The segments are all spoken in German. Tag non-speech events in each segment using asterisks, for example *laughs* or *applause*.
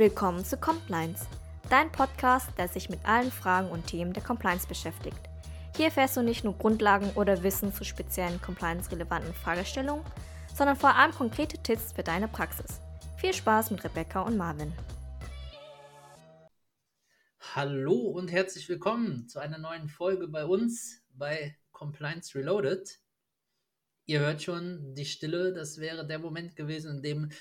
Willkommen zu Compliance, dein Podcast, der sich mit allen Fragen und Themen der Compliance beschäftigt. Hier erfährst du nicht nur Grundlagen oder Wissen zu speziellen compliance-relevanten Fragestellungen, sondern vor allem konkrete Tipps für deine Praxis. Viel Spaß mit Rebecca und Marvin. Hallo und herzlich willkommen zu einer neuen Folge bei uns bei Compliance Reloaded. Ihr hört schon die Stille, das wäre der Moment gewesen, in dem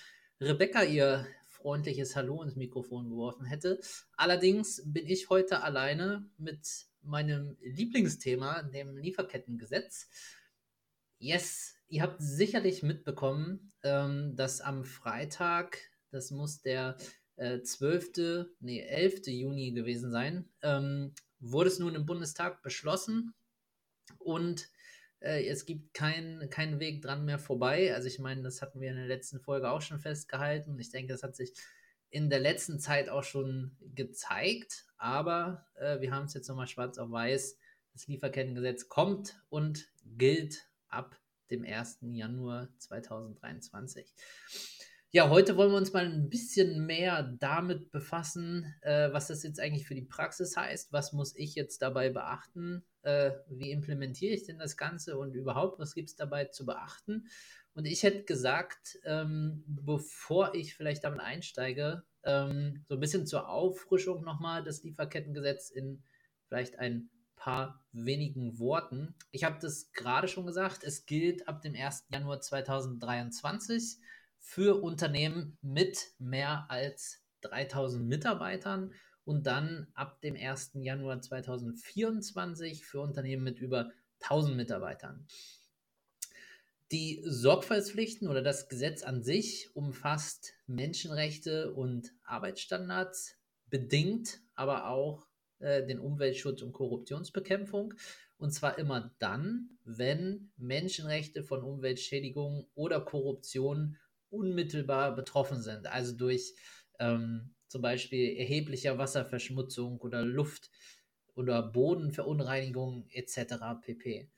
Rebecca ihr freundliches Hallo ins Mikrofon geworfen hätte. Allerdings bin ich heute alleine mit meinem Lieblingsthema, dem Lieferkettengesetz. Yes, ihr habt sicherlich mitbekommen, ähm, dass am Freitag, das muss der äh, 12., nee, 11. Juni gewesen sein, ähm, wurde es nun im Bundestag beschlossen und äh, es gibt keinen kein Weg dran mehr vorbei. Also ich meine, das hatten wir in der letzten Folge auch schon festgehalten. Ich denke, das hat sich in der letzten Zeit auch schon gezeigt. Aber äh, wir haben es jetzt nochmal schwarz auf weiß. Das Lieferkettengesetz kommt und gilt ab dem 1. Januar 2023. Ja, heute wollen wir uns mal ein bisschen mehr damit befassen, äh, was das jetzt eigentlich für die Praxis heißt. Was muss ich jetzt dabei beachten? Äh, wie implementiere ich denn das Ganze und überhaupt, was gibt es dabei zu beachten? Und ich hätte gesagt, ähm, bevor ich vielleicht damit einsteige, ähm, so ein bisschen zur Auffrischung nochmal das Lieferkettengesetz in vielleicht ein paar wenigen Worten. Ich habe das gerade schon gesagt, es gilt ab dem 1. Januar 2023 für Unternehmen mit mehr als 3000 Mitarbeitern und dann ab dem 1. Januar 2024 für Unternehmen mit über 1000 Mitarbeitern. Die Sorgfaltspflichten oder das Gesetz an sich umfasst Menschenrechte und Arbeitsstandards, bedingt aber auch äh, den Umweltschutz und Korruptionsbekämpfung. Und zwar immer dann, wenn Menschenrechte von Umweltschädigungen oder Korruption unmittelbar betroffen sind, also durch ähm, zum Beispiel erheblicher Wasserverschmutzung oder Luft- oder Bodenverunreinigung etc. pp.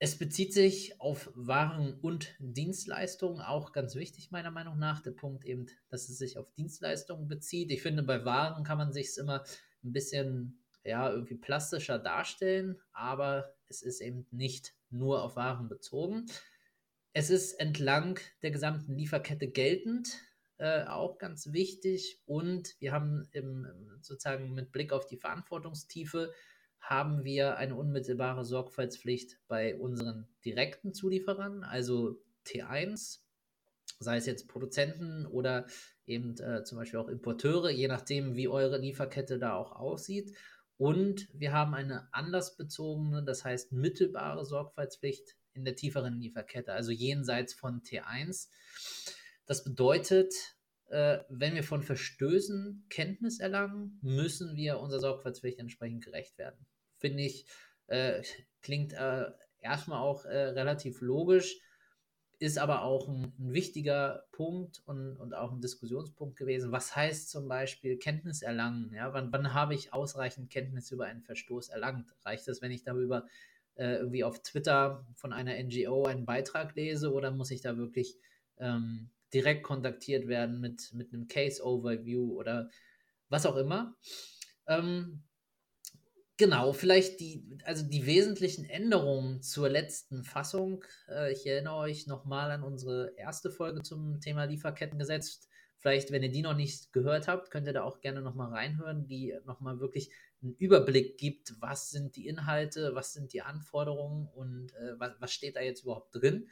Es bezieht sich auf Waren und Dienstleistungen, auch ganz wichtig meiner Meinung nach, der Punkt eben, dass es sich auf Dienstleistungen bezieht. Ich finde, bei Waren kann man sich es immer ein bisschen ja, irgendwie plastischer darstellen, aber es ist eben nicht nur auf Waren bezogen. Es ist entlang der gesamten Lieferkette geltend, äh, auch ganz wichtig. Und wir haben im, sozusagen mit Blick auf die Verantwortungstiefe, haben wir eine unmittelbare Sorgfaltspflicht bei unseren direkten Zulieferern, also T1, sei es jetzt Produzenten oder eben äh, zum Beispiel auch Importeure, je nachdem, wie eure Lieferkette da auch aussieht. Und wir haben eine anlassbezogene, das heißt mittelbare Sorgfaltspflicht in der tieferen Lieferkette, also jenseits von T1. Das bedeutet, äh, wenn wir von Verstößen Kenntnis erlangen, müssen wir unserer Sorgfaltspflicht entsprechend gerecht werden. Finde ich, äh, klingt äh, erstmal auch äh, relativ logisch, ist aber auch ein, ein wichtiger Punkt und, und, auch ein Diskussionspunkt gewesen. Was heißt zum Beispiel Kenntnis erlangen? Ja, wann, wann habe ich ausreichend Kenntnis über einen Verstoß erlangt? Reicht es, wenn ich darüber äh, irgendwie auf Twitter von einer NGO einen Beitrag lese oder muss ich da wirklich ähm, direkt kontaktiert werden mit, mit einem Case-Overview oder was auch immer? Ähm, Genau, vielleicht die, also die wesentlichen Änderungen zur letzten Fassung. Äh, ich erinnere euch nochmal an unsere erste Folge zum Thema Lieferkettengesetz. Vielleicht, wenn ihr die noch nicht gehört habt, könnt ihr da auch gerne nochmal reinhören, die nochmal wirklich einen Überblick gibt, was sind die Inhalte, was sind die Anforderungen und äh, was, was, steht da jetzt überhaupt drin.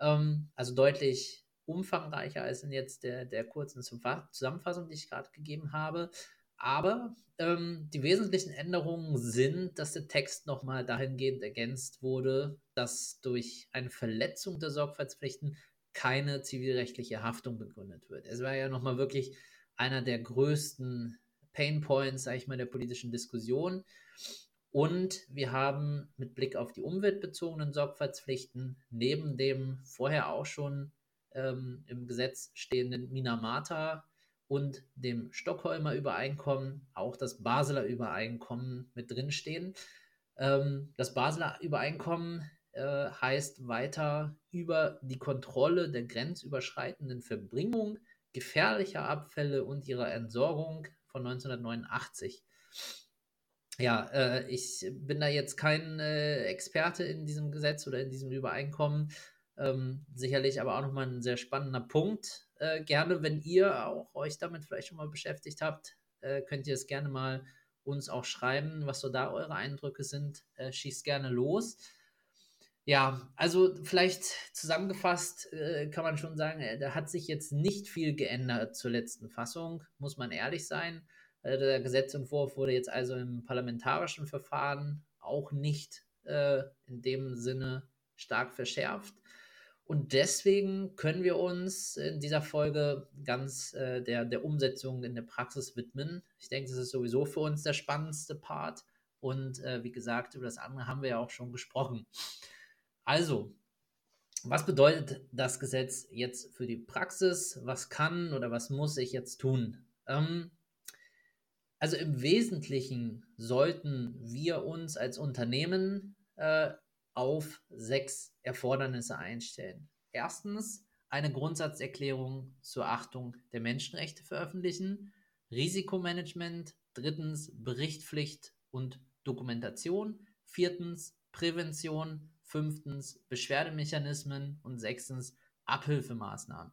Ähm, also deutlich umfangreicher als in jetzt der, der kurzen Zusammenfassung, die ich gerade gegeben habe. Aber ähm, die wesentlichen Änderungen sind, dass der Text nochmal dahingehend ergänzt wurde, dass durch eine Verletzung der Sorgfaltspflichten keine zivilrechtliche Haftung begründet wird. Es war ja nochmal wirklich einer der größten Pain Points, sage ich mal, der politischen Diskussion. Und wir haben mit Blick auf die umweltbezogenen Sorgfaltspflichten neben dem vorher auch schon ähm, im Gesetz stehenden Minamata und dem Stockholmer Übereinkommen auch das Basler Übereinkommen mit drinstehen. Ähm, das Basler Übereinkommen äh, heißt weiter über die Kontrolle der grenzüberschreitenden Verbringung gefährlicher Abfälle und ihrer Entsorgung von 1989. Ja, äh, ich bin da jetzt kein äh, Experte in diesem Gesetz oder in diesem Übereinkommen. Ähm, sicherlich aber auch nochmal ein sehr spannender Punkt. Äh, gerne, wenn ihr auch euch damit vielleicht schon mal beschäftigt habt, äh, könnt ihr es gerne mal uns auch schreiben, was so da eure Eindrücke sind. Äh, schießt gerne los. Ja, also vielleicht zusammengefasst äh, kann man schon sagen, äh, da hat sich jetzt nicht viel geändert zur letzten Fassung, muss man ehrlich sein. Äh, der Gesetzentwurf wurde jetzt also im parlamentarischen Verfahren auch nicht äh, in dem Sinne stark verschärft. Und deswegen können wir uns in dieser Folge ganz äh, der, der Umsetzung in der Praxis widmen. Ich denke, das ist sowieso für uns der spannendste Part. Und äh, wie gesagt, über das andere haben wir ja auch schon gesprochen. Also, was bedeutet das Gesetz jetzt für die Praxis? Was kann oder was muss ich jetzt tun? Ähm, also im Wesentlichen sollten wir uns als Unternehmen äh, auf sechs Erfordernisse einstellen. Erstens, eine Grundsatzerklärung zur Achtung der Menschenrechte veröffentlichen. Risikomanagement. Drittens, Berichtspflicht und Dokumentation. Viertens, Prävention. Fünftens, Beschwerdemechanismen. Und sechstens, Abhilfemaßnahmen.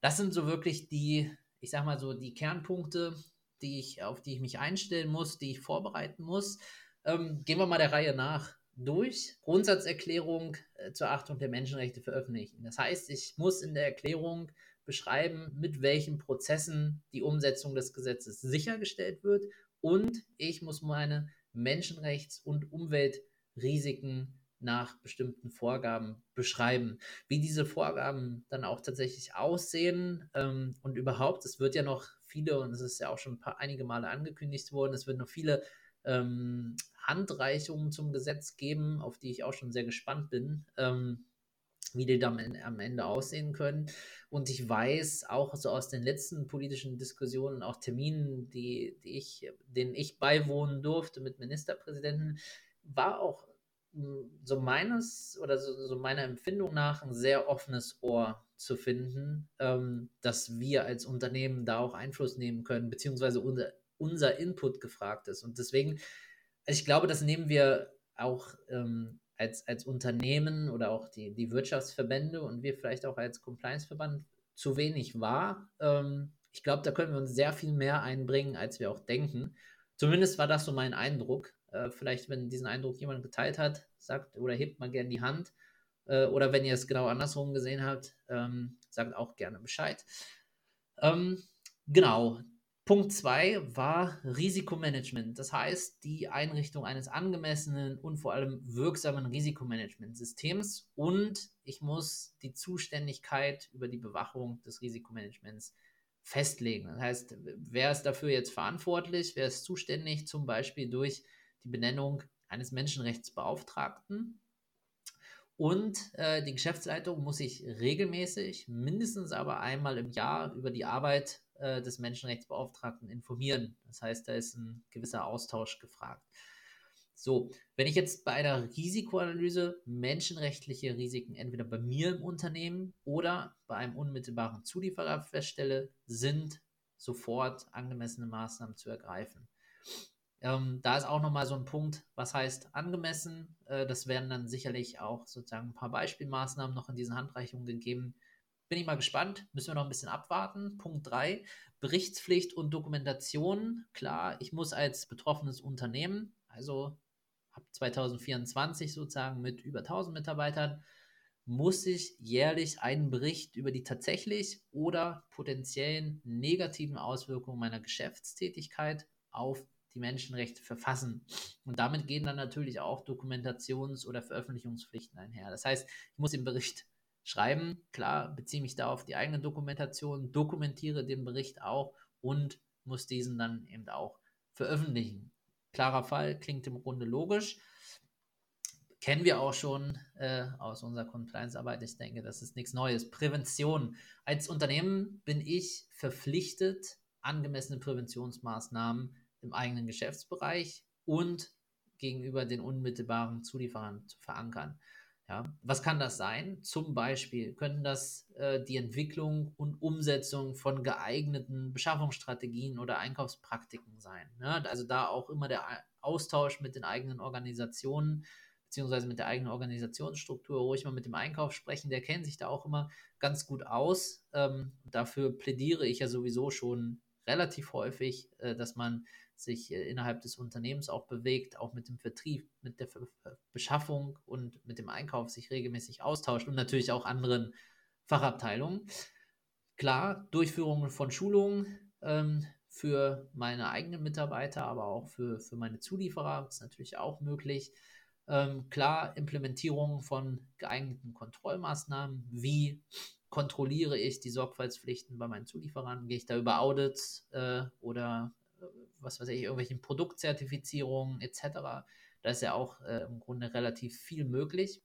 Das sind so wirklich die, ich sag mal so, die Kernpunkte, die ich, auf die ich mich einstellen muss, die ich vorbereiten muss. Ähm, gehen wir mal der Reihe nach durch Grundsatzerklärung äh, zur Achtung der Menschenrechte veröffentlichen. Das heißt, ich muss in der Erklärung beschreiben, mit welchen Prozessen die Umsetzung des Gesetzes sichergestellt wird und ich muss meine Menschenrechts- und Umweltrisiken nach bestimmten Vorgaben beschreiben. Wie diese Vorgaben dann auch tatsächlich aussehen ähm, und überhaupt, es wird ja noch viele, und es ist ja auch schon ein paar, einige Male angekündigt worden, es wird noch viele ähm, Handreichungen zum Gesetz geben, auf die ich auch schon sehr gespannt bin, ähm, wie die dann am Ende aussehen können. Und ich weiß auch so aus den letzten politischen Diskussionen, auch Terminen, die, die ich, denen ich beiwohnen durfte mit Ministerpräsidenten, war auch hm, so meines oder so, so, meiner Empfindung nach ein sehr offenes Ohr zu finden, ähm, dass wir als Unternehmen da auch Einfluss nehmen können, beziehungsweise unser, unser Input gefragt ist. Und deswegen also ich glaube, das nehmen wir auch ähm, als, als Unternehmen oder auch die, die Wirtschaftsverbände und wir vielleicht auch als Compliance-Verband zu wenig wahr. Ähm, ich glaube, da können wir uns sehr viel mehr einbringen, als wir auch denken. Zumindest war das so mein Eindruck. Äh, vielleicht, wenn diesen Eindruck jemand geteilt hat, sagt oder hebt mal gerne die Hand. Äh, oder wenn ihr es genau andersrum gesehen habt, ähm, sagt auch gerne Bescheid. Ähm, genau, Punkt 2 war Risikomanagement. Das heißt, die Einrichtung eines angemessenen und vor allem wirksamen Risikomanagementsystems. Und ich muss die Zuständigkeit über die Bewachung des Risikomanagements festlegen. Das heißt, wer ist dafür jetzt verantwortlich? Wer ist zuständig? Zum Beispiel durch die Benennung eines Menschenrechtsbeauftragten. Und äh, die Geschäftsleitung muss sich regelmäßig, mindestens aber einmal im Jahr, über die Arbeit äh, des Menschenrechtsbeauftragten informieren. Das heißt, da ist ein gewisser Austausch gefragt. So, wenn ich jetzt bei einer Risikoanalyse menschenrechtliche Risiken entweder bei mir im Unternehmen oder bei einem unmittelbaren Zulieferer feststelle, sind sofort angemessene Maßnahmen zu ergreifen. Ähm, da ist auch nochmal so ein Punkt, was heißt angemessen. Äh, das werden dann sicherlich auch sozusagen ein paar Beispielmaßnahmen noch in diesen Handreichungen gegeben, bin ich mal gespannt. Müssen wir noch ein bisschen abwarten. Punkt 3. Berichtspflicht und Dokumentation. Klar, ich muss als betroffenes Unternehmen, also ab 2024 sozusagen mit über 1000 Mitarbeitern, muss ich jährlich einen Bericht über die tatsächlich oder potenziellen negativen Auswirkungen meiner Geschäftstätigkeit auf die Menschenrechte verfassen. Und damit gehen dann natürlich auch Dokumentations- oder Veröffentlichungspflichten einher. Das heißt, ich muss den Bericht schreiben. Klar, beziehe mich da auf die eigene Dokumentation, dokumentiere den Bericht auch und muss diesen dann eben auch veröffentlichen. Klarer Fall, klingt im Grunde logisch. Kennen wir auch schon äh, aus unserer Compliance-Arbeit. Ich denke, das ist nichts Neues. Prävention. Als Unternehmen bin ich verpflichtet, angemessene Präventionsmaßnahmen im eigenen Geschäftsbereich und gegenüber den unmittelbaren Zulieferern zu verankern. Ja, was kann das sein? Zum Beispiel können das äh, die Entwicklung und Umsetzung von geeigneten Beschaffungsstrategien oder Einkaufspraktiken sein. Ne? Also da auch immer der Austausch mit den eigenen Organisationen beziehungsweise mit der eigenen Organisationsstruktur ruhig mal mit dem Einkauf sprechen. Der kennt sich da auch immer ganz gut aus. Ähm, dafür plädiere ich ja sowieso schon relativ häufig, äh, dass man sich äh, innerhalb des Unternehmens auch bewegt, auch mit dem Vertrieb, mit der Beschaffung und mit dem Einkauf sich regelmäßig austauscht und natürlich auch anderen Fachabteilungen. Klar, Durchführung von Schulungen ähm, für meine eigenen Mitarbeiter, aber auch für, für meine Zulieferer ist natürlich auch möglich. Ähm, klar, Implementierung von geeigneten Kontrollmaßnahmen. Wie kontrolliere ich die Sorgfaltspflichten bei meinen Zulieferern? Gehe ich da über Audits äh, oder was weiß ich, irgendwelchen Produktzertifizierungen etc. Da ist ja auch äh, im Grunde relativ viel möglich.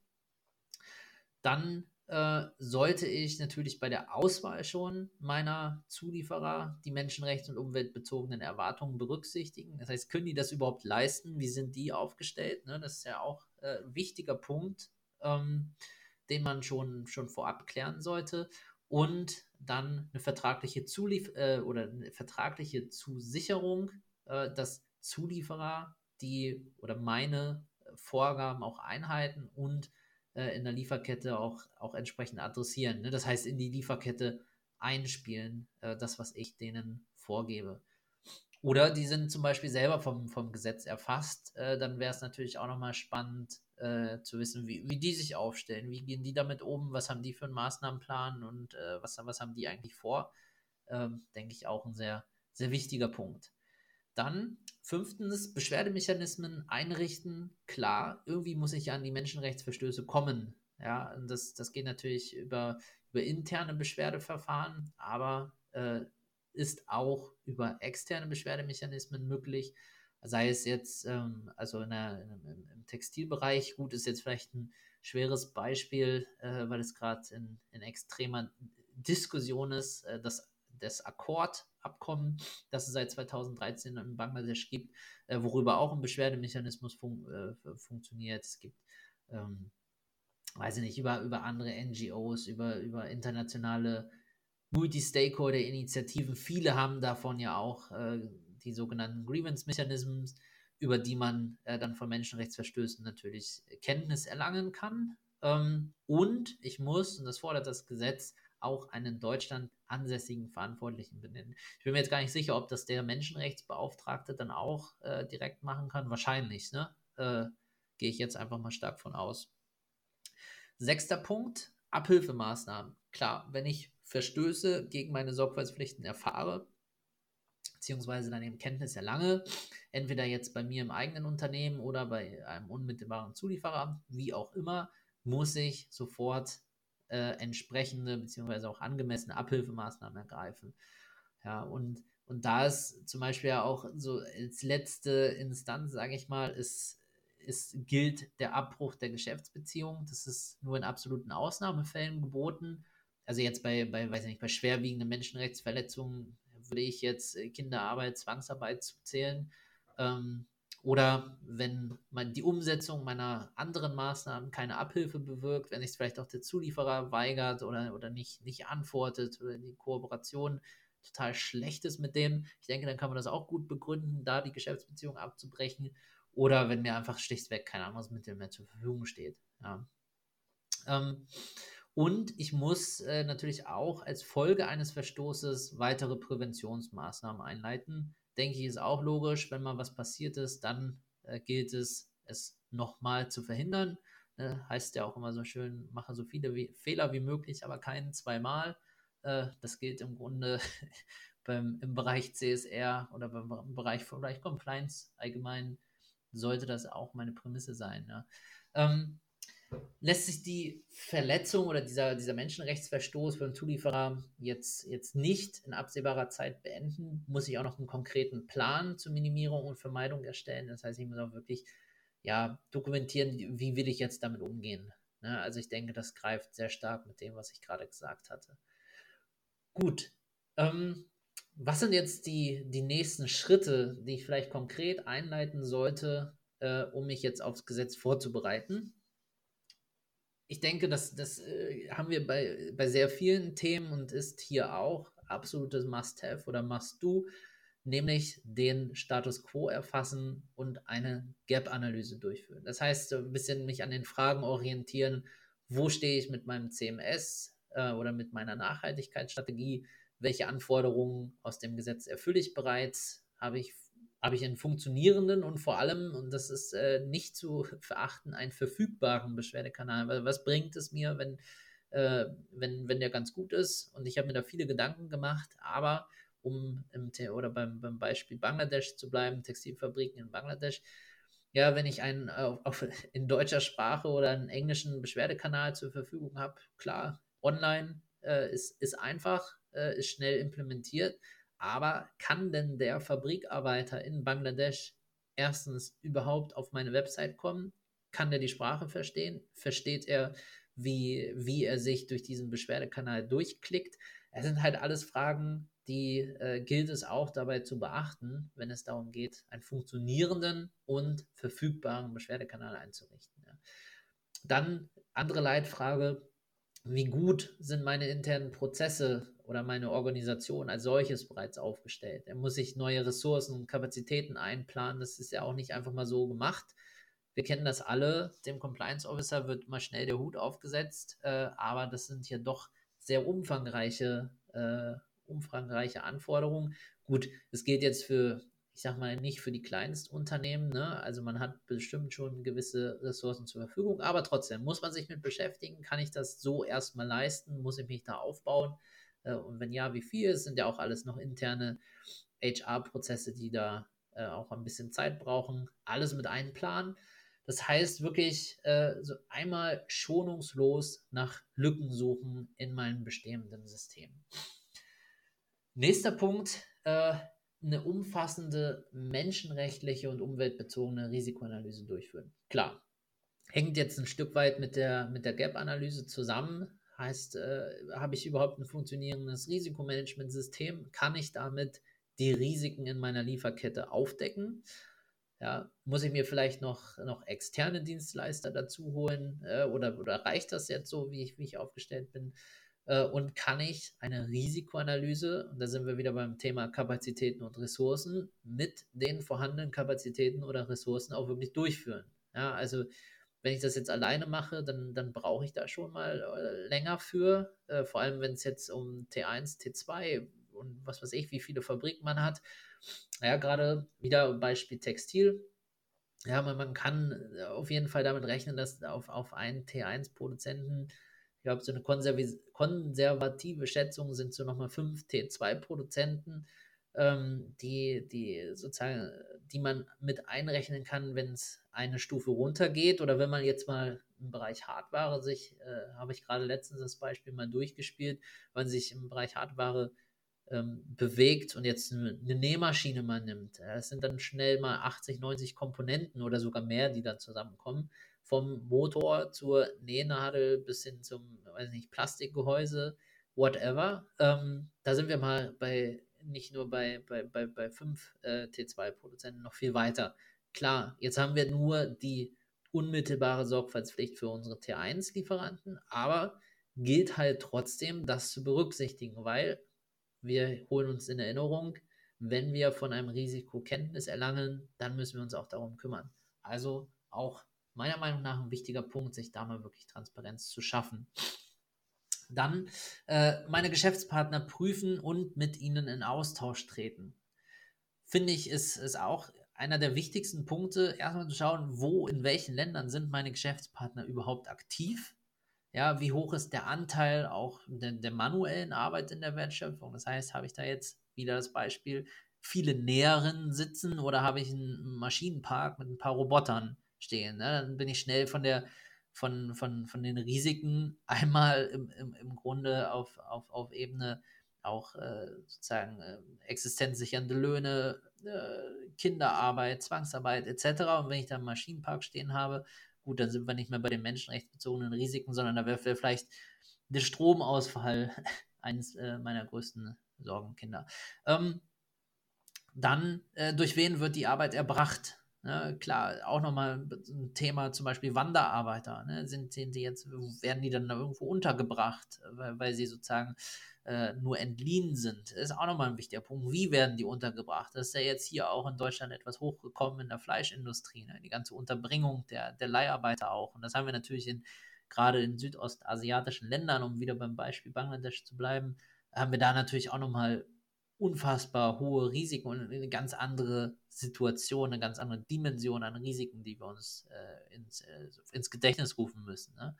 Dann äh, sollte ich natürlich bei der Auswahl schon meiner Zulieferer die menschenrechts- und umweltbezogenen Erwartungen berücksichtigen. Das heißt, können die das überhaupt leisten? Wie sind die aufgestellt? Ne? Das ist ja auch äh, ein wichtiger Punkt, ähm, den man schon, schon vorab klären sollte und dann eine vertragliche Zulief äh, oder eine vertragliche Zusicherung, äh, dass Zulieferer die oder meine Vorgaben auch einhalten und äh, in der Lieferkette auch, auch entsprechend adressieren. Ne? Das heißt, in die Lieferkette einspielen, äh, das, was ich denen vorgebe. Oder die sind zum Beispiel selber vom, vom Gesetz erfasst. Äh, dann wäre es natürlich auch nochmal spannend äh, zu wissen, wie, wie die sich aufstellen. Wie gehen die damit um? Was haben die für einen Maßnahmenplan und äh, was, was haben die eigentlich vor? Ähm, denke ich auch ein sehr, sehr wichtiger Punkt. Dann fünftens, Beschwerdemechanismen einrichten. Klar, irgendwie muss ich ja an die Menschenrechtsverstöße kommen. Ja, das, das geht natürlich über, über interne Beschwerdeverfahren, aber äh, ist auch über externe Beschwerdemechanismen möglich. Sei es jetzt, ähm, also in der, in, im Textilbereich, gut, ist jetzt vielleicht ein schweres Beispiel, äh, weil es gerade in, in extremer Diskussion ist, äh, das, das Akkordabkommen, das es seit 2013 in Bangladesch gibt, äh, worüber auch ein Beschwerdemechanismus fun äh, funktioniert. Es gibt ähm, weiß ich nicht, über, über andere NGOs, über, über internationale Multi-Stakeholder-Initiativen. Viele haben davon ja auch äh, die sogenannten Grievance-Mechanismen, über die man äh, dann von Menschenrechtsverstößen natürlich Kenntnis erlangen kann. Ähm, und ich muss, und das fordert das Gesetz, auch einen in Deutschland ansässigen Verantwortlichen benennen. Ich bin mir jetzt gar nicht sicher, ob das der Menschenrechtsbeauftragte dann auch äh, direkt machen kann. Wahrscheinlich, ne? Äh, gehe ich jetzt einfach mal stark von aus. Sechster Punkt, Abhilfemaßnahmen. Klar, wenn ich Verstöße gegen meine Sorgfaltspflichten erfahre, beziehungsweise dann eben Kenntnis erlange, entweder jetzt bei mir im eigenen Unternehmen oder bei einem unmittelbaren Zulieferer, wie auch immer, muss ich sofort äh, entsprechende beziehungsweise auch angemessene Abhilfemaßnahmen ergreifen. Ja, und, und da ist zum Beispiel ja auch so als letzte Instanz, sage ich mal, ist, ist, gilt der Abbruch der Geschäftsbeziehung. Das ist nur in absoluten Ausnahmefällen geboten also jetzt bei, bei, weiß ich nicht, bei schwerwiegenden Menschenrechtsverletzungen würde ich jetzt äh, Kinderarbeit, Zwangsarbeit zuzählen. Ähm, oder wenn man die Umsetzung meiner anderen Maßnahmen keine Abhilfe bewirkt, wenn sich vielleicht auch der Zulieferer weigert oder, oder nicht, nicht antwortet oder die Kooperation total schlecht ist mit dem, ich denke, dann kann man das auch gut begründen, da die Geschäftsbeziehung abzubrechen. Oder wenn mir einfach schlichtweg kein anderes Mittel mehr zur Verfügung steht. Ja. Ähm, und ich muss äh, natürlich auch als Folge eines Verstoßes weitere Präventionsmaßnahmen einleiten. Denke ich, ist auch logisch. Wenn mal was passiert ist, dann äh, gilt es, es nochmal zu verhindern. Ne? Heißt ja auch immer so schön, mache so viele wie, Fehler wie möglich, aber keinen zweimal. Äh, das gilt im Grunde *laughs* beim, im Bereich CSR oder beim, im Bereich vielleicht Compliance allgemein sollte das auch meine Prämisse sein. Ja. Ähm, lässt sich die Verletzung oder dieser, dieser Menschenrechtsverstoß beim Zulieferer jetzt, jetzt nicht in absehbarer Zeit beenden, muss ich auch noch einen konkreten Plan zur Minimierung und Vermeidung erstellen. Das heißt, ich muss auch wirklich ja, dokumentieren, wie will ich jetzt damit umgehen. Ne? Also ich denke, das greift sehr stark mit dem, was ich gerade gesagt hatte. Gut. Ähm, was sind jetzt die, die nächsten Schritte, die ich vielleicht konkret einleiten sollte, äh, um mich jetzt aufs Gesetz vorzubereiten? Ich denke, das, das äh, haben wir bei, bei sehr vielen Themen und ist hier auch absolutes Must-Have oder Must-Do, nämlich den Status Quo erfassen und eine Gap-Analyse durchführen. Das heißt, ein bisschen mich an den Fragen orientieren, wo stehe ich mit meinem CMS äh, oder mit meiner Nachhaltigkeitsstrategie, welche Anforderungen aus dem Gesetz erfülle ich bereits, habe ich habe ich einen funktionierenden und vor allem, und das ist äh, nicht zu verachten, einen verfügbaren Beschwerdekanal. Weil was bringt es mir, wenn, äh, wenn, wenn der ganz gut ist? Und ich habe mir da viele Gedanken gemacht, aber um im oder beim, beim Beispiel Bangladesch zu bleiben, Textilfabriken in Bangladesch, ja, wenn ich einen äh, auf, in deutscher Sprache oder einen englischen Beschwerdekanal zur Verfügung habe, klar, online äh, ist, ist einfach, äh, ist schnell implementiert, aber kann denn der Fabrikarbeiter in Bangladesch erstens überhaupt auf meine Website kommen? Kann der die Sprache verstehen? Versteht er, wie, wie er sich durch diesen Beschwerdekanal durchklickt? Es sind halt alles Fragen, die äh, gilt es auch dabei zu beachten, wenn es darum geht, einen funktionierenden und verfügbaren Beschwerdekanal einzurichten. Ja. Dann andere Leitfrage, wie gut sind meine internen Prozesse oder meine Organisation als solches bereits aufgestellt. Er muss sich neue Ressourcen und Kapazitäten einplanen. Das ist ja auch nicht einfach mal so gemacht. Wir kennen das alle. Dem Compliance Officer wird mal schnell der Hut aufgesetzt, äh, aber das sind hier doch sehr umfangreiche, äh, umfangreiche Anforderungen. Gut, es geht jetzt für, ich sag mal, nicht für die Kleinstunternehmen. Ne? Also man hat bestimmt schon gewisse Ressourcen zur Verfügung, aber trotzdem muss man sich mit beschäftigen. Kann ich das so erstmal leisten? Muss ich mich da aufbauen? Äh, und wenn ja, wie viel? Es sind ja auch alles noch interne HR-Prozesse, die da äh, auch ein bisschen Zeit brauchen. Alles mit einem Plan. Das heißt wirklich äh, so einmal schonungslos nach Lücken suchen in meinem bestehenden System. Nächster Punkt, eine umfassende menschenrechtliche und umweltbezogene Risikoanalyse durchführen. Klar, hängt jetzt ein Stück weit mit der, mit der Gap-Analyse zusammen. Heißt, äh, habe ich überhaupt ein funktionierendes Risikomanagementsystem? Kann ich damit die Risiken in meiner Lieferkette aufdecken? Ja, muss ich mir vielleicht noch, noch externe Dienstleister dazu holen äh, oder, oder reicht das jetzt so, wie ich, wie ich aufgestellt bin? Äh, und kann ich eine Risikoanalyse, und da sind wir wieder beim Thema Kapazitäten und Ressourcen, mit den vorhandenen Kapazitäten oder Ressourcen auch wirklich durchführen? Ja, also wenn ich das jetzt alleine mache, dann, dann brauche ich da schon mal äh, länger für. Äh, vor allem, wenn es jetzt um T1, T2 und was weiß ich, wie viele Fabriken man hat. Ja, gerade wieder Beispiel Textil. Ja, man, man kann äh, auf jeden Fall damit rechnen, dass auf, auf einen T1-Produzenten, ich glaube, so eine konservative Schätzung sind so nochmal fünf T2-Produzenten ähm, die, die sozusagen, die man mit einrechnen kann, wenn es eine Stufe runtergeht oder wenn man jetzt mal im Bereich Hardware sich, äh, habe ich gerade letztens das Beispiel mal durchgespielt, wenn man sich im Bereich Hardware ähm, bewegt und jetzt eine, Nähmaschine mal nimmt. Es sind dann schnell mal 80, 90 Komponenten oder sogar mehr, die dann zusammenkommen. Vom Motor zur Nähnadel bis hin zum, weiß nicht, Plastikgehäuse, whatever. Ähm, da sind wir mal bei nicht nur bei, bei, bei, bei fünf äh, T2-Produzenten noch viel weiter. Klar, jetzt haben wir nur die unmittelbare Sorgfaltspflicht für unsere T1-Lieferanten, aber gilt halt trotzdem, das zu berücksichtigen, weil wir holen uns in Erinnerung, wenn wir von einem Risiko Kenntnis erlangen, dann müssen wir uns auch darum kümmern. Also auch meiner Meinung nach ein wichtiger Punkt, sich da mal wirklich Transparenz zu schaffen. Dann äh, meine Geschäftspartner prüfen und mit ihnen in Austausch treten. Finde ich, ist, ist auch einer der wichtigsten Punkte, erstmal zu schauen, wo, in welchen Ländern sind meine Geschäftspartner überhaupt aktiv. Ja, wie hoch ist der Anteil auch der, der manuellen Arbeit in der Wertschöpfung? Das heißt, habe ich da jetzt wieder das Beispiel, viele Näherinnen sitzen oder habe ich einen Maschinenpark mit ein paar Robotern stehen? Ne? Dann bin ich schnell von der von, von, von den Risiken *laughs* einmal im, im, im Grunde auf, auf, auf Ebene auch äh, sozusagen äh, existenzsichernde Löhne, äh, Kinderarbeit, Zwangsarbeit etc. Und wenn ich da einen Maschinenpark stehen habe, gut, dann sind wir nicht mehr bei den menschenrechtsbezogenen Risiken, sondern da wäre vielleicht der Stromausfall *laughs* eines äh, meiner größten Sorgenkinder. Ähm, dann, äh, durch wen wird die Arbeit erbracht? Ne? Klar, auch nochmal ein Thema, zum Beispiel Wanderarbeiter. Ne? Sind, sind die jetzt, werden die dann irgendwo untergebracht, weil, weil sie sozusagen äh, nur entliehen sind? Das ist auch nochmal ein wichtiger Punkt. Wie werden die untergebracht? Das ist ja jetzt hier auch in Deutschland etwas hochgekommen in der Fleischindustrie, ne? die ganze Unterbringung der, der Leiharbeiter auch. Und das haben wir natürlich in, gerade in südostasiatischen Ländern, um wieder beim Beispiel Bangladesch zu bleiben, haben wir da natürlich auch nochmal unfassbar hohe Risiken und eine ganz andere Situation, eine ganz andere Dimension an Risiken, die wir uns äh, ins, äh, ins, Gedächtnis rufen müssen. Ne?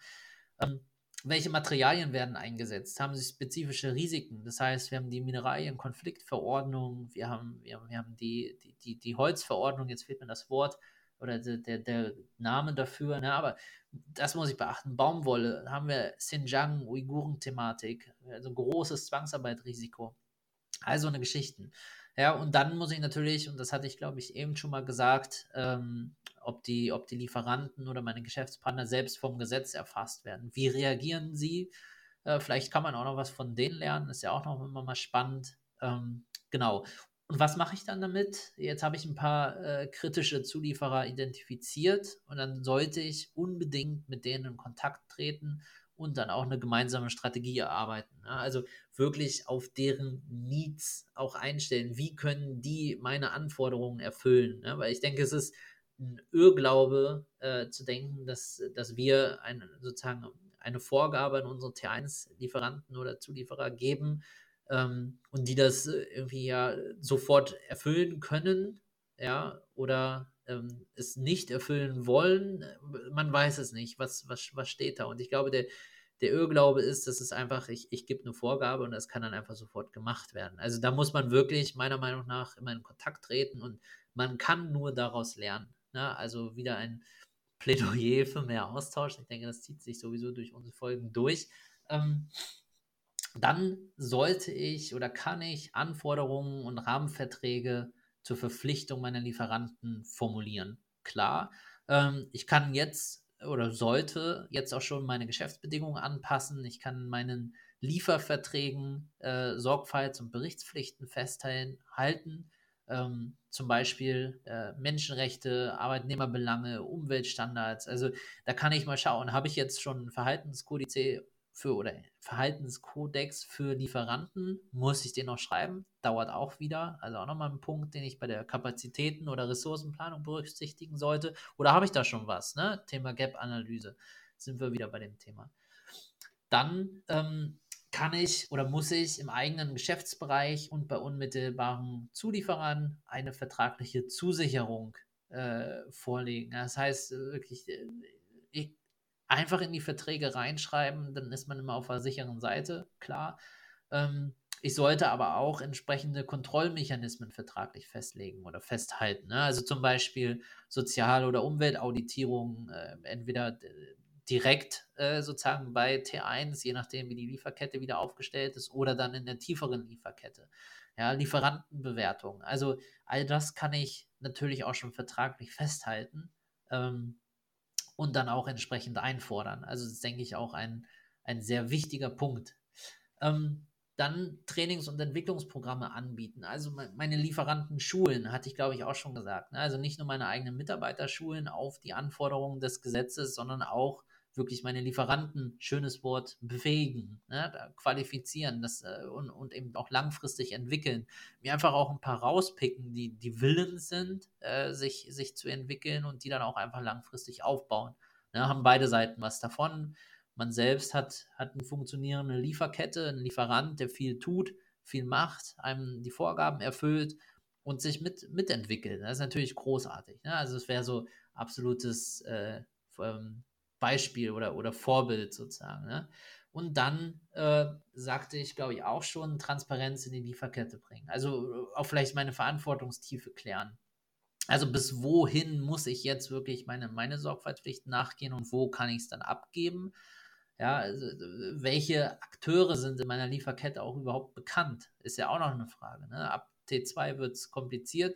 Ähm, welche Materialien werden eingesetzt? Haben sie spezifische Risiken? Das heißt, wir haben die Mineralienkonfliktverordnung, wir haben, wir, wir haben die, die, die, die Holzverordnung, jetzt fehlt mir das Wort oder der, der, der Name dafür, ne? aber das muss ich beachten. Baumwolle, haben wir Xinjiang, Uiguren-Thematik, also großes Zwangsarbeitrisiko also eine Geschichten. Ja, und dann muss ich natürlich, und das hatte ich, glaube ich, eben schon mal gesagt, ähm, ob, die, ob die Lieferanten oder meine Geschäftspartner selbst vom Gesetz erfasst werden. Wie reagieren sie? Äh, vielleicht kann man auch noch was von denen lernen, ist ja auch noch immer mal spannend. Ähm, genau. Und was mache ich dann damit? Jetzt habe ich ein paar äh, kritische Zulieferer identifiziert und dann sollte ich unbedingt mit denen in Kontakt treten und dann auch eine gemeinsame Strategie erarbeiten. Ne? Also wirklich auf deren Needs auch einstellen. Wie können die meine Anforderungen erfüllen? Ne? Weil ich denke, es ist ein Irrglaube äh, zu denken, dass, dass wir eine, sozusagen eine Vorgabe an unsere T1-Lieferanten oder Zulieferer geben ähm, und die das irgendwie ja sofort erfüllen können, ja, oder ähm, es nicht erfüllen wollen, man weiß es nicht, was, was, was steht da. Und ich glaube, der, der Irrglaube ist, dass es einfach, ich, ich gebe eine Vorgabe und das kann dann einfach sofort gemacht werden. Also da muss man wirklich meiner Meinung nach immer in Kontakt treten und man kann nur daraus lernen. Ne? Also wieder ein Plädoyer für mehr Austausch. Ich denke, das zieht sich sowieso durch unsere Folgen durch. Ähm, dann sollte ich oder kann ich Anforderungen und Rahmenverträge zur Verpflichtung meiner Lieferanten formulieren. Klar, ähm, ich kann jetzt oder sollte jetzt auch schon meine Geschäftsbedingungen anpassen. Ich kann meinen Lieferverträgen äh, Sorgfalts- und Berichtspflichten festhalten. Ähm, zum Beispiel äh, Menschenrechte, Arbeitnehmerbelange, Umweltstandards. Also da kann ich mal schauen, habe ich jetzt schon Verhaltenskodex für oder Verhaltenskodex für Lieferanten, muss ich den noch schreiben, dauert auch wieder, also auch nochmal ein Punkt, den ich bei der Kapazitäten- oder Ressourcenplanung berücksichtigen sollte. Oder habe ich da schon was, ne? Thema Gap-Analyse, sind wir wieder bei dem Thema. Dann ähm, kann ich oder muss ich im eigenen Geschäftsbereich und bei unmittelbaren Zulieferern eine vertragliche Zusicherung äh, vorlegen. Das heißt äh, wirklich, äh, einfach in die Verträge reinschreiben, dann ist man immer auf der sicheren Seite, klar. Ähm, ich sollte aber auch entsprechende Kontrollmechanismen vertraglich festlegen oder festhalten. Ne? Also zum Beispiel Sozial- oder Umweltauditierung, äh, entweder direkt äh, sozusagen bei T1, je nachdem, wie die Lieferkette wieder aufgestellt ist, oder dann in der tieferen Lieferkette. Ja, Lieferantenbewertung. Also all das kann ich natürlich auch schon vertraglich festhalten. Ähm, und dann auch entsprechend einfordern. Also das ist, denke ich, auch ein, ein sehr wichtiger Punkt. Ähm, dann Trainings- und Entwicklungsprogramme anbieten. Also meine Lieferanten schulen, hatte ich glaube ich auch schon gesagt. Ne? Also nicht nur meine eigenen Mitarbeiter schulen auf die Anforderungen des Gesetzes, sondern auch wirklich meine Lieferanten, schönes Wort, befähigen, ne, qualifizieren das, äh, und, und eben auch langfristig entwickeln. Mir einfach auch ein paar rauspicken, die, die willens sind, äh, sich, sich zu entwickeln und die dann auch einfach langfristig aufbauen. Ne, haben beide Seiten was davon. Man selbst hat, hat eine funktionierende Lieferkette, einen Lieferant, der viel tut, viel macht, einem die Vorgaben erfüllt und sich mit, mitentwickelt. Das ist natürlich großartig. Ne? Also es wäre so absolutes äh, ähm, Beispiel oder, oder Vorbild sozusagen. Ne? Und dann äh, sagte ich, glaube ich, auch schon, Transparenz in die Lieferkette bringen. Also auch vielleicht meine Verantwortungstiefe klären. Also bis wohin muss ich jetzt wirklich meine, meine Sorgfaltspflichten nachgehen und wo kann ich es dann abgeben? Ja, also, welche Akteure sind in meiner Lieferkette auch überhaupt bekannt? Ist ja auch noch eine Frage. Ne? Ab T2 wird es kompliziert.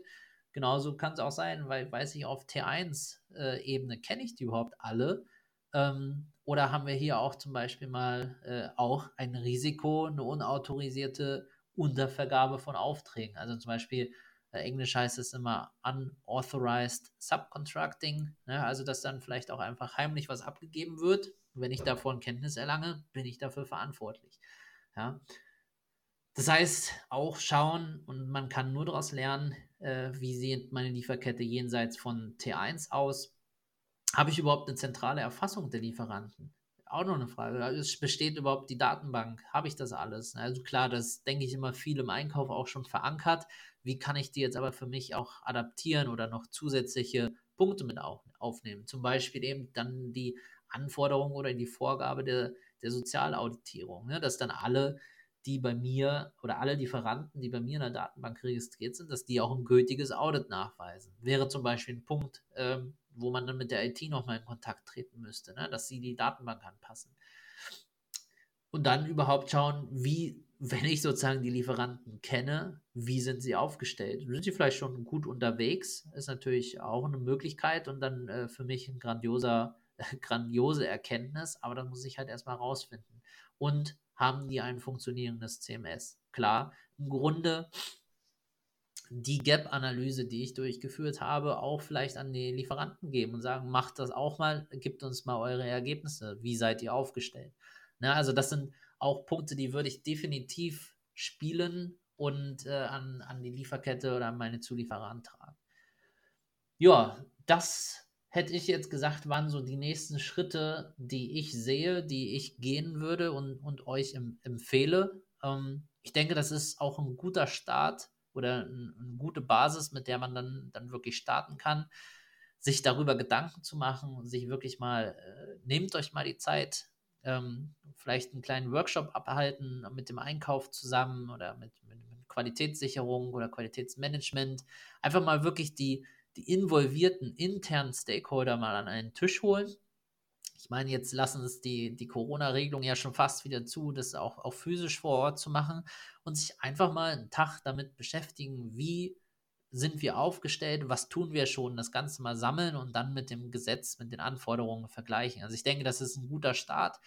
Genauso kann es auch sein, weil weiß ich, auf T1-Ebene äh, kenne ich die überhaupt alle ähm, oder haben wir hier auch zum Beispiel mal äh, auch ein Risiko, eine unautorisierte Untervergabe von Aufträgen? Also zum Beispiel Äh, Englisch heißt es immer unauthorized subcontracting, ne? also dass dann vielleicht auch einfach heimlich was abgegeben wird. Wenn ich davon Kenntnis erlange, bin ich dafür verantwortlich. Ja? Das heißt, auch schauen und man kann nur daraus lernen, äh, wie sieht meine Lieferkette jenseits von T1 aus. Habe ich überhaupt eine zentrale Erfassung der Lieferanten? Auch noch eine Frage. Also, es besteht überhaupt die Datenbank? Habe ich das alles? Also klar, das denke ich immer viel im Einkauf auch schon verankert. Wie kann ich die jetzt aber für mich auch adaptieren oder noch zusätzliche Punkte mit aufnehmen? Zum Beispiel eben dann die Anforderung oder die Vorgabe der, der Sozialauditierung, ne? dass dann alle die bei mir oder alle Lieferanten, die bei mir in der Datenbank registriert sind, dass die auch ein gültiges Audit nachweisen. Wäre zum Beispiel ein Punkt, ähm, wo man dann mit der IT nochmal in Kontakt treten müsste, ne? dass sie die Datenbank anpassen. Und dann überhaupt schauen, wie, *laughs* wenn ich sozusagen die Lieferanten kenne, wie sind sie aufgestellt? Sind sie vielleicht schon gut unterwegs? Ist natürlich auch eine Möglichkeit und dann äh, für mich ein grandioser, äh, *laughs* grandiose Erkenntnis, aber das muss ich halt erstmal rausfinden. Und haben die ein funktionierendes CMS. Klar, im Grunde die Gap-Analyse, die ich durchgeführt habe, auch vielleicht an die Lieferanten geben und sagen, macht das auch mal, gebt uns mal eure Ergebnisse, wie seid ihr aufgestellt. Ne, also das sind auch Punkte, die würde ich definitiv spielen und äh, an, an die Lieferkette oder an meine Zulieferer antragen. Ja, das hätte ich jetzt gesagt, waren so die nächsten Schritte, die ich sehe, die ich gehen würde und, und euch em, empfehle. Ähm, ich denke, das ist auch ein guter Start oder ein, eine gute Basis, mit der man dann, dann wirklich starten kann, sich darüber Gedanken zu machen, sich wirklich mal, äh, nehmt euch mal die Zeit, ähm, vielleicht einen kleinen Workshop abhalten mit dem Einkauf zusammen oder mit, mit, mit Qualitätssicherung oder Qualitätsmanagement. Einfach mal wirklich die, die involvierten internen Stakeholder mal an einen Tisch holen. Ich meine, jetzt lassen es die, die Corona-Regelung ja schon fast wieder zu, das auch, auch physisch vor Ort zu machen und sich einfach mal einen Tag damit beschäftigen, wie sind wir aufgestellt, was tun wir schon, das Ganze mal sammeln und dann mit dem Gesetz, mit den Anforderungen vergleichen. Also ich denke, das ist ein guter Start.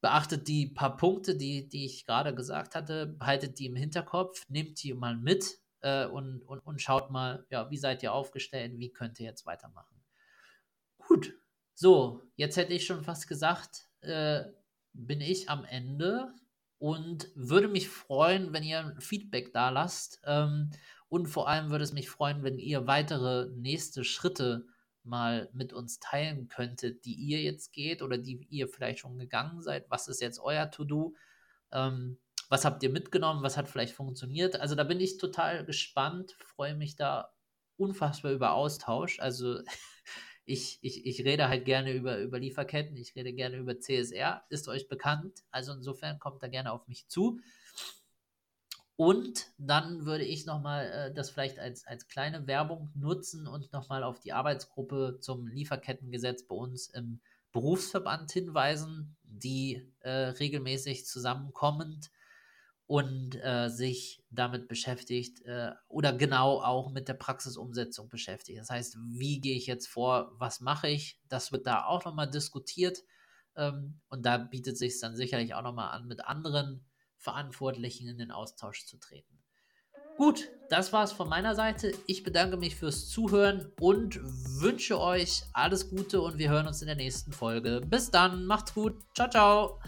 Beachtet die paar Punkte, die, die ich gerade gesagt hatte, behaltet die im Hinterkopf, nehmt die mal mit, äh, und, und, und schaut mal, ja, wie seid ihr aufgestellt, wie könnt ihr jetzt weitermachen. Gut, so, jetzt hätte ich schon fast gesagt, äh, bin ich am Ende und würde mich freuen, wenn ihr Feedback da lasst. Ähm, und vor allem würde es mich freuen, wenn ihr weitere nächste Schritte mal mit uns teilen könntet, die ihr jetzt geht oder die ihr vielleicht schon gegangen seid. Was ist jetzt euer To-Do? Ähm, was habt ihr mitgenommen? Was hat vielleicht funktioniert? Also da bin ich total gespannt, freue mich da unfassbar über Austausch. Also *laughs* ich, ich, ich rede halt gerne über, über Lieferketten, ich rede gerne über CSR, ist euch bekannt. Also insofern kommt da gerne auf mich zu. Und dann würde ich nochmal äh, das vielleicht als, als kleine Werbung nutzen und nochmal auf die Arbeitsgruppe zum Lieferkettengesetz bei uns im Berufsverband hinweisen, die äh, regelmäßig zusammenkommend und äh, sich damit beschäftigt äh, oder genau auch mit der Praxisumsetzung beschäftigt. Das heißt, wie gehe ich jetzt vor, was mache ich? Das wird da auch nochmal diskutiert ähm, und da bietet sich dann sicherlich auch nochmal an, mit anderen Verantwortlichen in den Austausch zu treten. Gut, das war es von meiner Seite. Ich bedanke mich fürs Zuhören und wünsche euch alles Gute und wir hören uns in der nächsten Folge. Bis dann, macht's gut. Ciao, ciao.